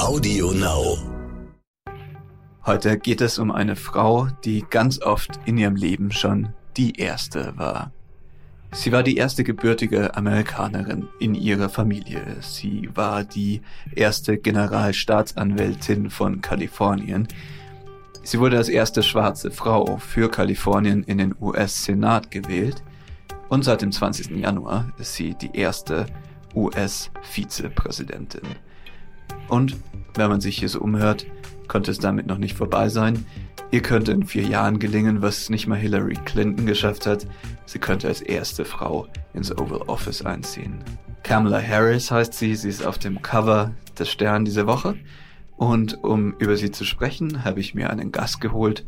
Audio Now. Heute geht es um eine Frau, die ganz oft in ihrem Leben schon die erste war. Sie war die erste gebürtige Amerikanerin in ihrer Familie. Sie war die erste Generalstaatsanwältin von Kalifornien. Sie wurde als erste schwarze Frau für Kalifornien in den US-Senat gewählt und seit dem 20. Januar ist sie die erste US-Vizepräsidentin. Und wenn man sich hier so umhört, konnte es damit noch nicht vorbei sein. Ihr könnte in vier Jahren gelingen, was nicht mal Hillary Clinton geschafft hat. Sie könnte als erste Frau ins Oval Office einziehen. Kamala Harris heißt sie, sie ist auf dem Cover des Stern diese Woche. Und um über sie zu sprechen, habe ich mir einen Gast geholt.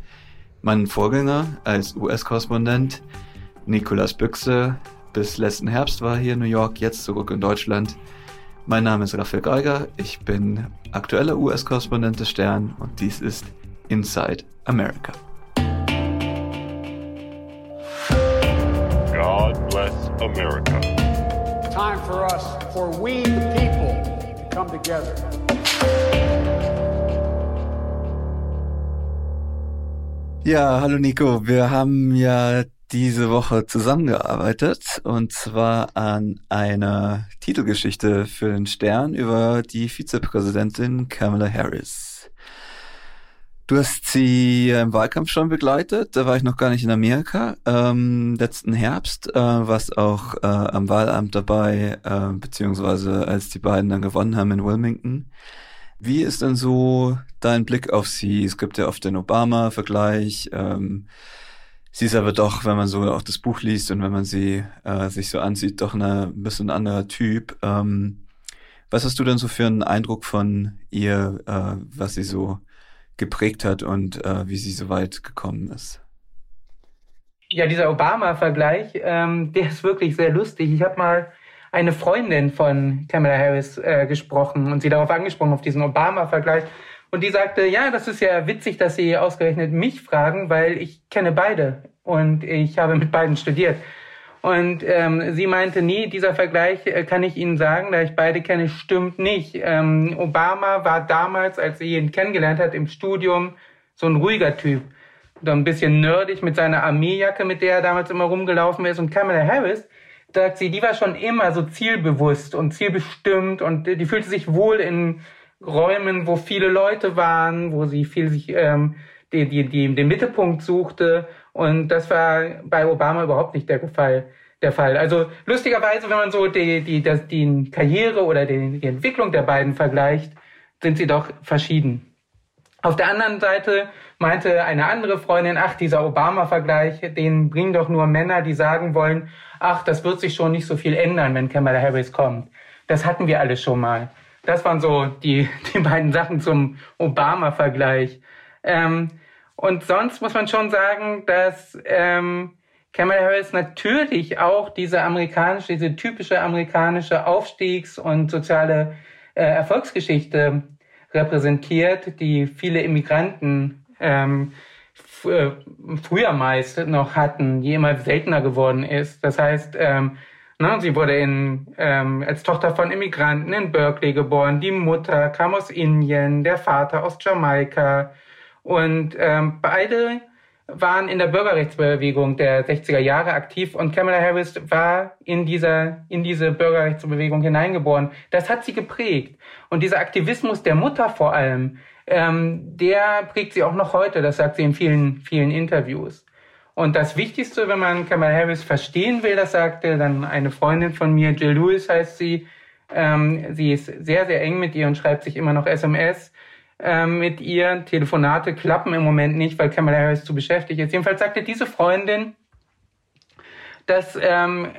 Meinen Vorgänger als US-Korrespondent, Nicolas Büchse, bis letzten Herbst war hier in New York, jetzt zurück in Deutschland. Mein Name ist Raphael Geiger, ich bin aktueller US-Korrespondent des Stern und dies ist Inside America. God bless America. Time for us, for we the people, to come together. Ja, hallo Nico. Wir haben ja diese Woche zusammengearbeitet und zwar an einer Titelgeschichte für den Stern über die Vizepräsidentin Kamala Harris. Du hast sie im Wahlkampf schon begleitet, da war ich noch gar nicht in Amerika. Ähm, letzten Herbst äh, warst auch äh, am Wahlamt dabei, äh, beziehungsweise als die beiden dann gewonnen haben in Wilmington. Wie ist denn so dein Blick auf sie? Es gibt ja oft den Obama-Vergleich. Ähm, sie ist aber doch, wenn man so auch das Buch liest und wenn man sie äh, sich so ansieht, doch eine, ein bisschen anderer Typ. Ähm, was hast du denn so für einen Eindruck von ihr, äh, was sie so geprägt hat und äh, wie sie so weit gekommen ist? Ja, dieser Obama-Vergleich, ähm, der ist wirklich sehr lustig. Ich habe mal eine Freundin von Kamala Harris äh, gesprochen und sie darauf angesprochen, auf diesen Obama-Vergleich. Und die sagte, ja, das ist ja witzig, dass Sie ausgerechnet mich fragen, weil ich kenne beide und ich habe mit beiden studiert. Und ähm, sie meinte, nee, dieser Vergleich äh, kann ich Ihnen sagen, da ich beide kenne, stimmt nicht. Ähm, Obama war damals, als sie ihn kennengelernt hat im Studium, so ein ruhiger Typ. So ein bisschen nerdig mit seiner Armeejacke, mit der er damals immer rumgelaufen ist. Und Kamala Harris, sagt sie, die war schon immer so zielbewusst und zielbestimmt und die fühlte sich wohl in Räumen, wo viele Leute waren, wo sie viel sich ähm, die, die, die, den Mittelpunkt suchte. Und das war bei Obama überhaupt nicht der Fall. Der Fall. Also lustigerweise, wenn man so die, die, das, die Karriere oder die, die Entwicklung der beiden vergleicht, sind sie doch verschieden. Auf der anderen Seite meinte eine andere Freundin, ach, dieser Obama-Vergleich, den bringen doch nur Männer, die sagen wollen, ach, das wird sich schon nicht so viel ändern, wenn Kamala Harris kommt. Das hatten wir alle schon mal. Das waren so die, die beiden Sachen zum Obama-Vergleich. Ähm, und sonst muss man schon sagen, dass ähm, Kamala Harris natürlich auch diese amerikanische, diese typische amerikanische Aufstiegs- und soziale äh, Erfolgsgeschichte repräsentiert, die viele Immigranten ähm, äh, früher meist noch hatten, die immer seltener geworden ist. Das heißt, ähm, ne, sie wurde in, ähm, als Tochter von Immigranten in Berkeley geboren. Die Mutter kam aus Indien, der Vater aus Jamaika. Und ähm, beide waren in der Bürgerrechtsbewegung der 60er Jahre aktiv und Kamala Harris war in dieser, in diese Bürgerrechtsbewegung hineingeboren. Das hat sie geprägt. Und dieser Aktivismus der Mutter vor allem, ähm, der prägt sie auch noch heute. Das sagt sie in vielen, vielen Interviews. Und das Wichtigste, wenn man Kamala Harris verstehen will, das sagte dann eine Freundin von mir, Jill Lewis heißt sie, ähm, sie ist sehr, sehr eng mit ihr und schreibt sich immer noch SMS ähm, mit ihr. Telefonate klappen im Moment nicht, weil Kamala Harris zu beschäftigt ist. Jedenfalls sagte diese Freundin, dass ähm,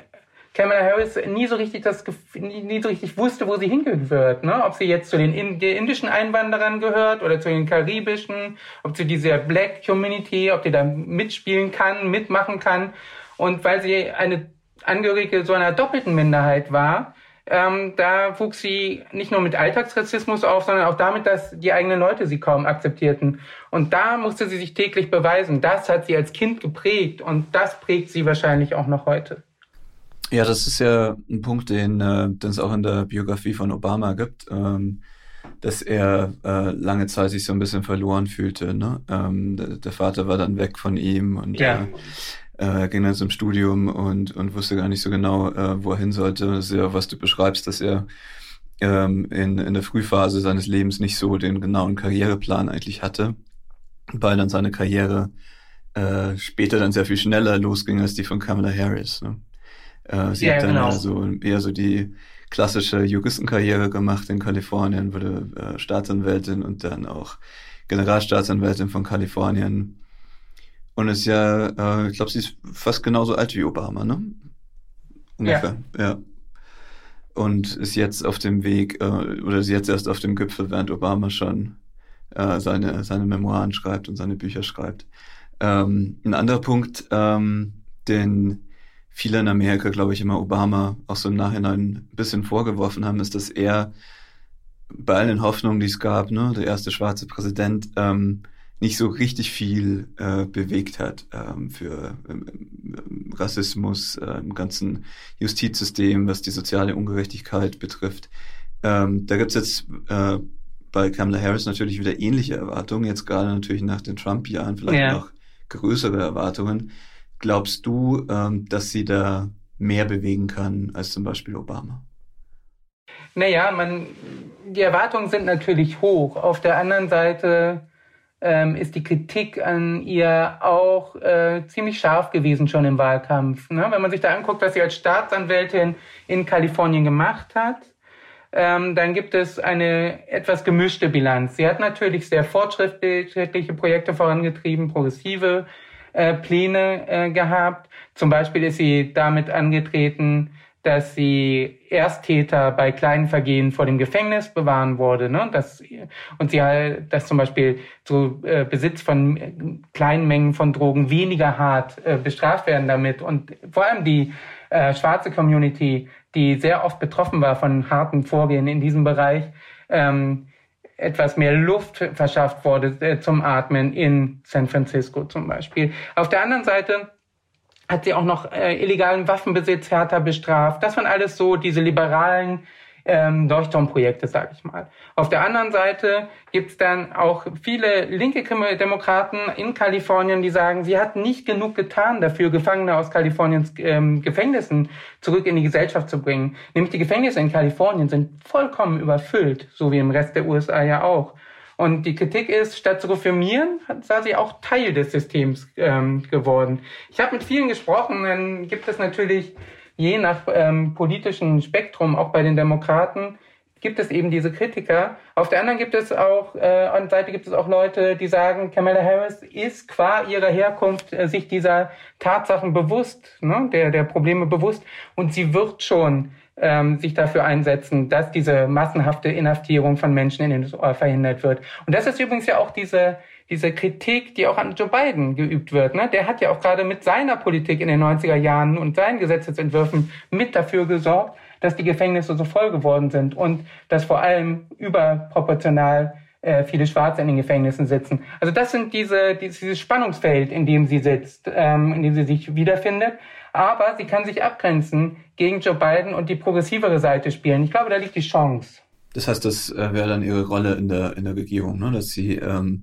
Kamala Harris nie so richtig das nie so richtig wusste, wo sie hingehört, ne? Ob sie jetzt zu den indischen Einwanderern gehört oder zu den karibischen, ob sie diese Black Community, ob die da mitspielen kann, mitmachen kann. Und weil sie eine Angehörige so einer doppelten Minderheit war, ähm, da wuchs sie nicht nur mit Alltagsrassismus auf, sondern auch damit, dass die eigenen Leute sie kaum akzeptierten. Und da musste sie sich täglich beweisen. Das hat sie als Kind geprägt und das prägt sie wahrscheinlich auch noch heute. Ja, das ist ja ein Punkt, den, äh, den es auch in der Biografie von Obama gibt. Ähm, dass er äh, lange Zeit sich so ein bisschen verloren fühlte. Ne? Ähm, der, der, Vater war dann weg von ihm und ja. äh, ging dann zum Studium und, und wusste gar nicht so genau, äh, wo er hin sollte. Das ist ja, was du beschreibst, dass er ähm, in, in der Frühphase seines Lebens nicht so den genauen Karriereplan eigentlich hatte, weil dann seine Karriere äh, später dann sehr viel schneller losging als die von Kamala Harris. Ne? Äh, sie ja, hat dann genau. also eher so die klassische Juristenkarriere gemacht in Kalifornien, wurde äh, Staatsanwältin und dann auch Generalstaatsanwältin von Kalifornien. Und ist ja, äh, ich glaube, sie ist fast genauso alt wie Obama, ne? Ungefähr, ja. ja. Und ist jetzt auf dem Weg, äh, oder ist jetzt erst auf dem Gipfel, während Obama schon äh, seine, seine Memoiren schreibt und seine Bücher schreibt. Ähm, ein anderer Punkt, ähm, den viele in Amerika, glaube ich, immer Obama auch so im Nachhinein ein bisschen vorgeworfen haben, ist, dass er bei allen Hoffnungen, die es gab, ne, der erste schwarze Präsident, ähm, nicht so richtig viel äh, bewegt hat ähm, für ähm, Rassismus äh, im ganzen Justizsystem, was die soziale Ungerechtigkeit betrifft. Ähm, da gibt's jetzt äh, bei Kamala Harris natürlich wieder ähnliche Erwartungen, jetzt gerade natürlich nach den Trump-Jahren vielleicht ja. noch größere Erwartungen. Glaubst du, ähm, dass sie da mehr bewegen kann als zum Beispiel Obama? Naja, man, die Erwartungen sind natürlich hoch. Auf der anderen Seite ähm, ist die Kritik an ihr auch äh, ziemlich scharf gewesen schon im Wahlkampf. Ne? Wenn man sich da anguckt, was sie als Staatsanwältin in Kalifornien gemacht hat, ähm, dann gibt es eine etwas gemischte Bilanz. Sie hat natürlich sehr fortschrittliche Projekte vorangetrieben, progressive äh, Pläne äh, gehabt. Zum Beispiel ist sie damit angetreten, dass sie Ersttäter bei kleinen Vergehen vor dem Gefängnis bewahren wurde. Ne? Das, und sie halt, dass zum Beispiel so äh, Besitz von kleinen Mengen von Drogen weniger hart äh, bestraft werden damit. Und vor allem die äh, schwarze Community, die sehr oft betroffen war von harten Vorgehen in diesem Bereich, ähm, etwas mehr Luft verschafft wurde äh, zum Atmen in San Francisco zum Beispiel. Auf der anderen Seite hat sie auch noch äh, illegalen Waffenbesitz härter bestraft. Das waren alles so diese liberalen ähm, Leuchtturmprojekte, sage ich mal. Auf der anderen Seite gibt's dann auch viele linke Demokraten in Kalifornien, die sagen, sie hat nicht genug getan dafür, Gefangene aus Kaliforniens ähm, Gefängnissen zurück in die Gesellschaft zu bringen. Nämlich die Gefängnisse in Kalifornien sind vollkommen überfüllt, so wie im Rest der USA ja auch. Und die Kritik ist, statt zu reformieren, sei sie auch Teil des Systems ähm, geworden. Ich habe mit vielen gesprochen, dann gibt es natürlich je nach ähm, politischen Spektrum, auch bei den Demokraten, gibt es eben diese Kritiker. Auf der anderen gibt es auch, äh, an Seite gibt es auch Leute, die sagen, Kamala Harris ist qua ihrer Herkunft äh, sich dieser Tatsachen bewusst, ne, der, der Probleme bewusst und sie wird schon ähm, sich dafür einsetzen, dass diese massenhafte Inhaftierung von Menschen in den USA verhindert wird. Und das ist übrigens ja auch diese, diese Kritik, die auch an Joe Biden geübt wird. Ne? Der hat ja auch gerade mit seiner Politik in den 90er Jahren und seinen Gesetzesentwürfen mit dafür gesorgt, dass die Gefängnisse so voll geworden sind und dass vor allem überproportional äh, viele Schwarze in den Gefängnissen sitzen. Also das sind diese, dieses Spannungsfeld, in dem sie sitzt, ähm, in dem sie sich wiederfindet. Aber sie kann sich abgrenzen gegen Joe Biden und die progressivere Seite spielen. Ich glaube, da liegt die Chance. Das heißt, das äh, wäre dann ihre Rolle in der in der Regierung, ne? dass sie ähm,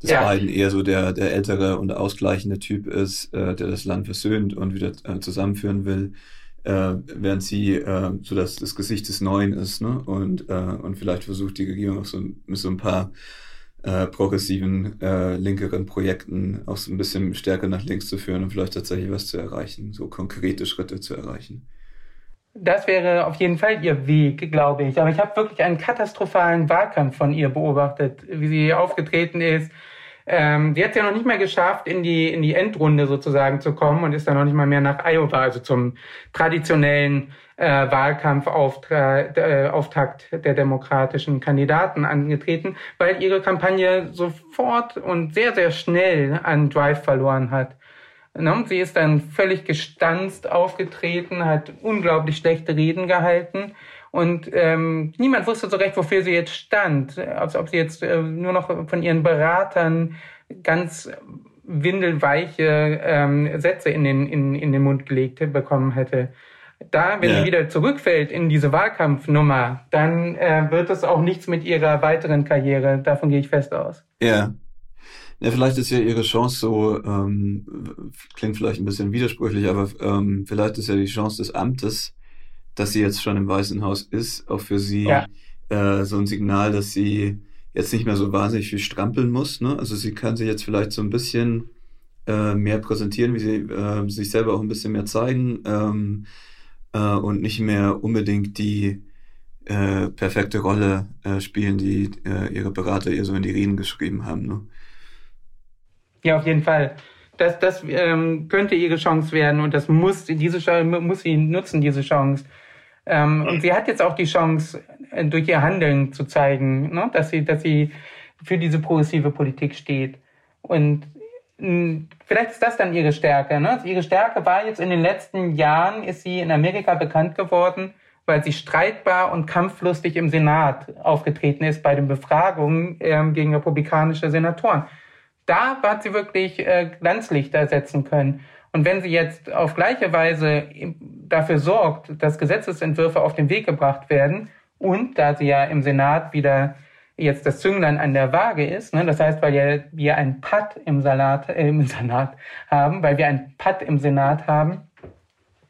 dass ja. Biden eher so der, der ältere und ausgleichende Typ ist, äh, der das Land versöhnt und wieder äh, zusammenführen will, äh, während sie äh, so das, das Gesicht des Neuen ist ne? und, äh, und vielleicht versucht, die Regierung auch so mit so ein paar äh, progressiven, äh, linkeren Projekten auch so ein bisschen stärker nach links zu führen und vielleicht tatsächlich was zu erreichen, so konkrete Schritte zu erreichen. Das wäre auf jeden Fall ihr Weg, glaube ich. Aber ich habe wirklich einen katastrophalen Wahlkampf von ihr beobachtet, wie sie aufgetreten ist. Ähm, sie hat es ja noch nicht mehr geschafft, in die, in die Endrunde sozusagen zu kommen und ist dann noch nicht mal mehr nach Iowa, also zum traditionellen äh, Wahlkampfauftakt äh, der demokratischen Kandidaten angetreten, weil ihre Kampagne sofort und sehr, sehr schnell an Drive verloren hat. Sie ist dann völlig gestanzt aufgetreten, hat unglaublich schlechte Reden gehalten und ähm, niemand wusste so recht, wofür sie jetzt stand. Als ob sie jetzt äh, nur noch von ihren Beratern ganz windelweiche ähm, Sätze in den, in, in den Mund gelegt bekommen hätte. Da, wenn ja. sie wieder zurückfällt in diese Wahlkampfnummer, dann äh, wird es auch nichts mit ihrer weiteren Karriere. Davon gehe ich fest aus. Ja. Ja, vielleicht ist ja ihre Chance so, ähm, klingt vielleicht ein bisschen widersprüchlich, aber ähm, vielleicht ist ja die Chance des Amtes, dass sie jetzt schon im Weißen Haus ist, auch für sie ja. äh, so ein Signal, dass sie jetzt nicht mehr so wahnsinnig viel strampeln muss. Ne? Also sie kann sich jetzt vielleicht so ein bisschen äh, mehr präsentieren, wie sie äh, sich selber auch ein bisschen mehr zeigen ähm, äh, und nicht mehr unbedingt die äh, perfekte Rolle äh, spielen, die äh, ihre Berater ihr so in die Reden geschrieben haben. Ne? Ja, auf jeden Fall. Das, das ähm, könnte ihre Chance werden und das muss diese muss sie nutzen, diese Chance. Ähm, und sie hat jetzt auch die Chance, äh, durch ihr Handeln zu zeigen, ne, dass sie, dass sie für diese progressive Politik steht. Und vielleicht ist das dann ihre Stärke. Ne? Ihre Stärke war jetzt in den letzten Jahren, ist sie in Amerika bekannt geworden, weil sie streitbar und kampflustig im Senat aufgetreten ist bei den Befragungen ähm, gegen republikanische Senatoren. Da hat sie wirklich äh, Glanzlichter setzen können. Und wenn sie jetzt auf gleiche Weise dafür sorgt, dass Gesetzesentwürfe auf den Weg gebracht werden und da sie ja im Senat wieder jetzt das Zünglein an der Waage ist, ne, das heißt, weil ja wir ein Patt im Salat, äh, im Senat haben, weil wir ein Patt im Senat haben,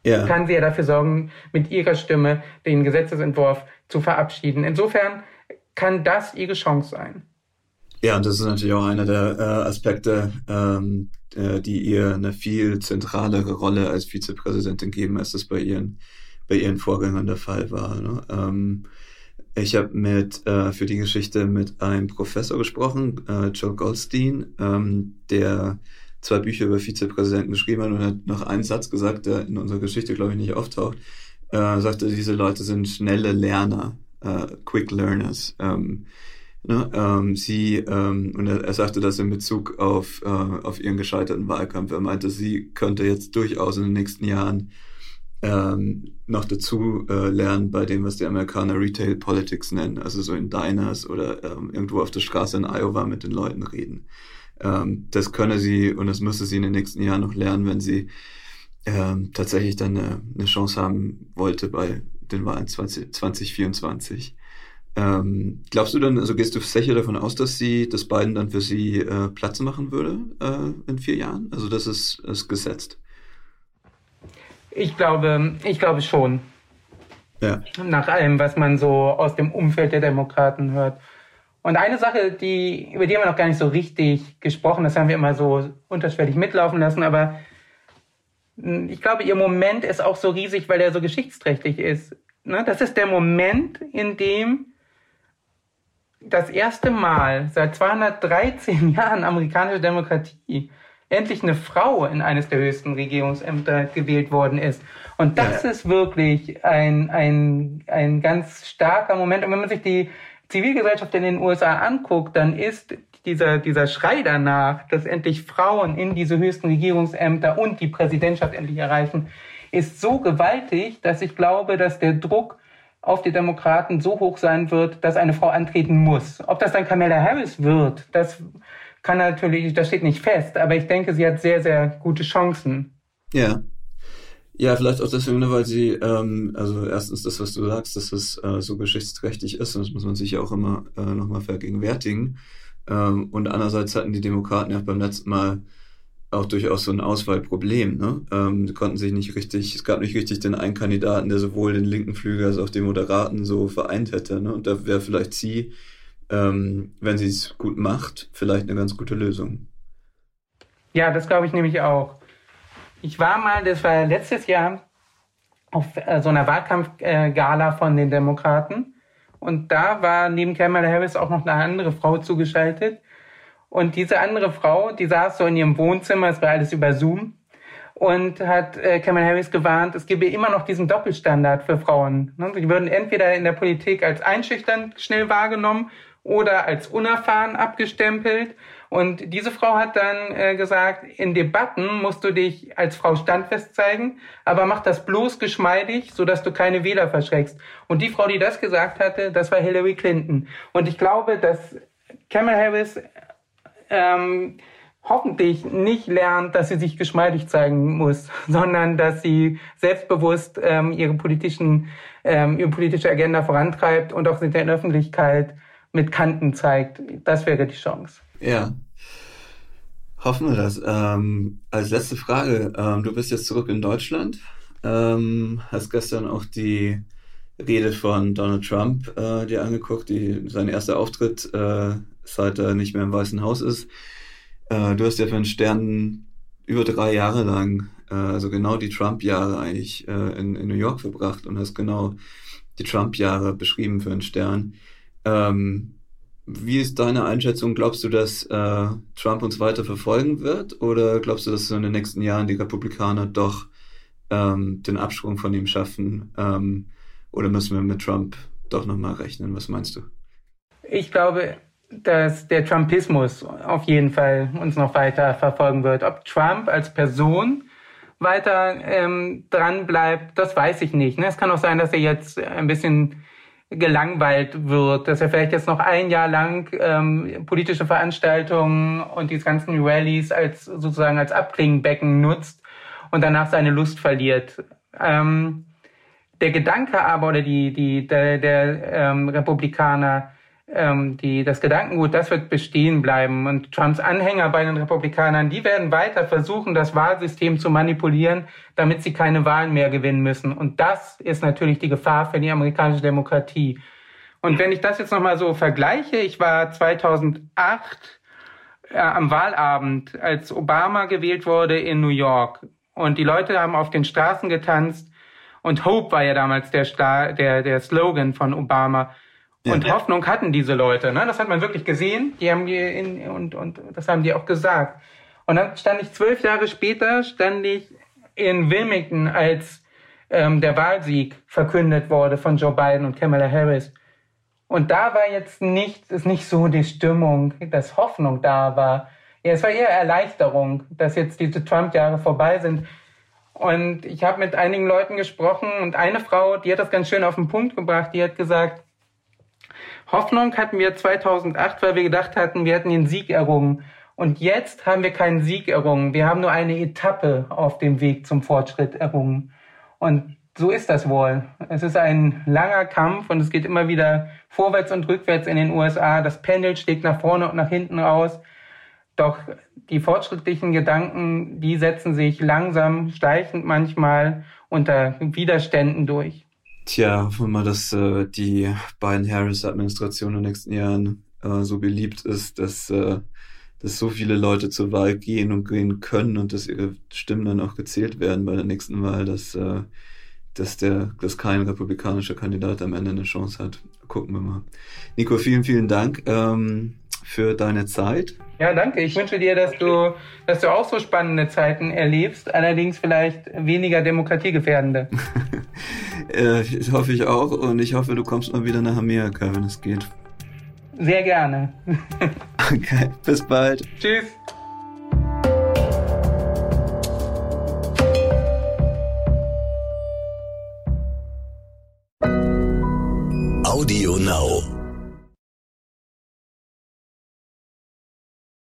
ja. kann sie ja dafür sorgen, mit ihrer Stimme den Gesetzesentwurf zu verabschieden. Insofern kann das ihre Chance sein. Ja, und das ist natürlich auch einer der äh, Aspekte, ähm, äh, die ihr eine viel zentralere Rolle als Vizepräsidentin geben, als das bei ihren, bei ihren Vorgängern der Fall war. Ne? Ähm, ich habe mit äh, für die Geschichte mit einem Professor gesprochen, äh, Joe Goldstein, ähm, der zwei Bücher über Vizepräsidenten geschrieben hat und hat noch einen Satz gesagt, der in unserer Geschichte, glaube ich, nicht auftaucht. Äh, sagte, diese Leute sind schnelle Lerner, äh, Quick Learners. Ähm, Ne, ähm, sie, ähm, und er, er, sagte das in Bezug auf, äh, auf ihren gescheiterten Wahlkampf. Er meinte, sie könnte jetzt durchaus in den nächsten Jahren ähm, noch dazu äh, lernen bei dem, was die Amerikaner Retail Politics nennen, also so in Diners oder ähm, irgendwo auf der Straße in Iowa mit den Leuten reden. Ähm, das könne sie und das müsse sie in den nächsten Jahren noch lernen, wenn sie ähm, tatsächlich dann eine, eine Chance haben wollte bei den Wahlen 20, 2024. Ähm, glaubst du dann, also gehst du sicher davon aus, dass sie, dass Biden dann für sie äh, Platz machen würde äh, in vier Jahren? Also das ist, ist gesetzt. Ich glaube, ich glaube schon. Ja. Nach allem, was man so aus dem Umfeld der Demokraten hört. Und eine Sache, die, über die haben wir noch gar nicht so richtig gesprochen, das haben wir immer so unterschwellig mitlaufen lassen, aber hm, ich glaube, ihr Moment ist auch so riesig, weil er so geschichtsträchtig ist. Ne, das ist der Moment, in dem das erste Mal seit 213 Jahren amerikanische Demokratie endlich eine Frau in eines der höchsten Regierungsämter gewählt worden ist. Und das ja. ist wirklich ein, ein, ein ganz starker Moment. Und wenn man sich die Zivilgesellschaft in den USA anguckt, dann ist dieser, dieser Schrei danach, dass endlich Frauen in diese höchsten Regierungsämter und die Präsidentschaft endlich erreichen, ist so gewaltig, dass ich glaube, dass der Druck auf die Demokraten so hoch sein wird, dass eine Frau antreten muss. Ob das dann Kamala Harris wird, das kann natürlich, das steht nicht fest, aber ich denke, sie hat sehr, sehr gute Chancen. Ja. Ja, vielleicht auch deswegen, ne, weil sie, ähm, also erstens das, was du sagst, dass es äh, so geschichtsträchtig ist, und das muss man sich ja auch immer äh, nochmal vergegenwärtigen. Ähm, und andererseits hatten die Demokraten ja beim letzten Mal auch durchaus so ein Auswahlproblem. Ne? Ähm, konnten sich nicht richtig, es gab nicht richtig den einen Kandidaten, der sowohl den linken Flügel als auch den Moderaten so vereint hätte. Ne? Und da wäre vielleicht sie, ähm, wenn sie es gut macht, vielleicht eine ganz gute Lösung. Ja, das glaube ich nämlich auch. Ich war mal, das war letztes Jahr, auf äh, so einer Wahlkampfgala von den Demokraten. Und da war neben Kamala Harris auch noch eine andere Frau zugeschaltet und diese andere Frau, die saß so in ihrem Wohnzimmer, es war alles über Zoom, und hat äh, Kamala Harris gewarnt, es gebe immer noch diesen Doppelstandard für Frauen. Ne? Sie würden entweder in der Politik als einschüchternd schnell wahrgenommen oder als unerfahren abgestempelt. Und diese Frau hat dann äh, gesagt, in Debatten musst du dich als Frau standfest zeigen, aber mach das bloß geschmeidig, sodass du keine Wähler verschreckst. Und die Frau, die das gesagt hatte, das war Hillary Clinton. Und ich glaube, dass Kamala Harris ähm, hoffentlich nicht lernt, dass sie sich geschmeidig zeigen muss, sondern dass sie selbstbewusst ähm, ihre politischen, ähm, ihre politische Agenda vorantreibt und auch in der Öffentlichkeit mit Kanten zeigt. Das wäre die Chance. Ja. Hoffen wir das. Ähm, als letzte Frage, ähm, du bist jetzt zurück in Deutschland, ähm, hast gestern auch die Rede von Donald Trump äh, dir angeguckt, die, sein erster Auftritt, äh, seit er nicht mehr im Weißen Haus ist. Äh, du hast ja für den Stern über drei Jahre lang, äh, also genau die Trump-Jahre eigentlich äh, in, in New York verbracht und hast genau die Trump-Jahre beschrieben für den Stern. Ähm, wie ist deine Einschätzung? Glaubst du, dass äh, Trump uns weiter verfolgen wird? Oder glaubst du, dass in den nächsten Jahren die Republikaner doch ähm, den Absprung von ihm schaffen? Ähm, oder müssen wir mit Trump doch nochmal rechnen? Was meinst du? Ich glaube, dass der Trumpismus auf jeden Fall uns noch weiter verfolgen wird. Ob Trump als Person weiter ähm, dran bleibt, das weiß ich nicht. Ne? Es kann auch sein, dass er jetzt ein bisschen gelangweilt wird, dass er vielleicht jetzt noch ein Jahr lang ähm, politische Veranstaltungen und diese ganzen Rallyes als sozusagen als Abklingenbecken nutzt und danach seine Lust verliert. Ähm, der Gedanke aber oder die die der, der ähm, Republikaner ähm, die, das Gedankengut, das wird bestehen bleiben. Und Trumps Anhänger bei den Republikanern, die werden weiter versuchen, das Wahlsystem zu manipulieren, damit sie keine Wahlen mehr gewinnen müssen. Und das ist natürlich die Gefahr für die amerikanische Demokratie. Und wenn ich das jetzt nochmal so vergleiche, ich war 2008 äh, am Wahlabend, als Obama gewählt wurde in New York. Und die Leute haben auf den Straßen getanzt. Und Hope war ja damals der, der, der Slogan von Obama. Und ja. Hoffnung hatten diese Leute. Ne? Das hat man wirklich gesehen. Die haben die in, und, und das haben die auch gesagt. Und dann stand ich zwölf Jahre später, stand ich in Wilmington, als ähm, der Wahlsieg verkündet wurde von Joe Biden und Kamala Harris. Und da war jetzt nicht, ist nicht so die Stimmung, dass Hoffnung da war. Ja, es war eher Erleichterung, dass jetzt diese Trump-Jahre vorbei sind. Und ich habe mit einigen Leuten gesprochen und eine Frau, die hat das ganz schön auf den Punkt gebracht, die hat gesagt, Hoffnung hatten wir 2008, weil wir gedacht hatten, wir hätten den Sieg errungen. Und jetzt haben wir keinen Sieg errungen. Wir haben nur eine Etappe auf dem Weg zum Fortschritt errungen. Und so ist das wohl. Es ist ein langer Kampf und es geht immer wieder vorwärts und rückwärts in den USA. Das Pendel schlägt nach vorne und nach hinten raus. Doch die fortschrittlichen Gedanken, die setzen sich langsam, schleichend manchmal unter Widerständen durch. Tja, hoffen wir mal, dass äh, die beiden Harris-Administration in den nächsten Jahren äh, so beliebt ist, dass, äh, dass so viele Leute zur Wahl gehen und gehen können und dass ihre Stimmen dann auch gezählt werden bei der nächsten Wahl, dass, äh, dass, der, dass kein republikanischer Kandidat am Ende eine Chance hat. Gucken wir mal. Nico, vielen, vielen Dank ähm, für deine Zeit. Ja, danke. Ich wünsche dir, dass du, dass du auch so spannende Zeiten erlebst, allerdings vielleicht weniger demokratiegefährdende. äh, hoffe ich auch und ich hoffe, du kommst mal wieder nach Amerika, wenn es geht. Sehr gerne. okay, bis bald. Tschüss. Audio Now.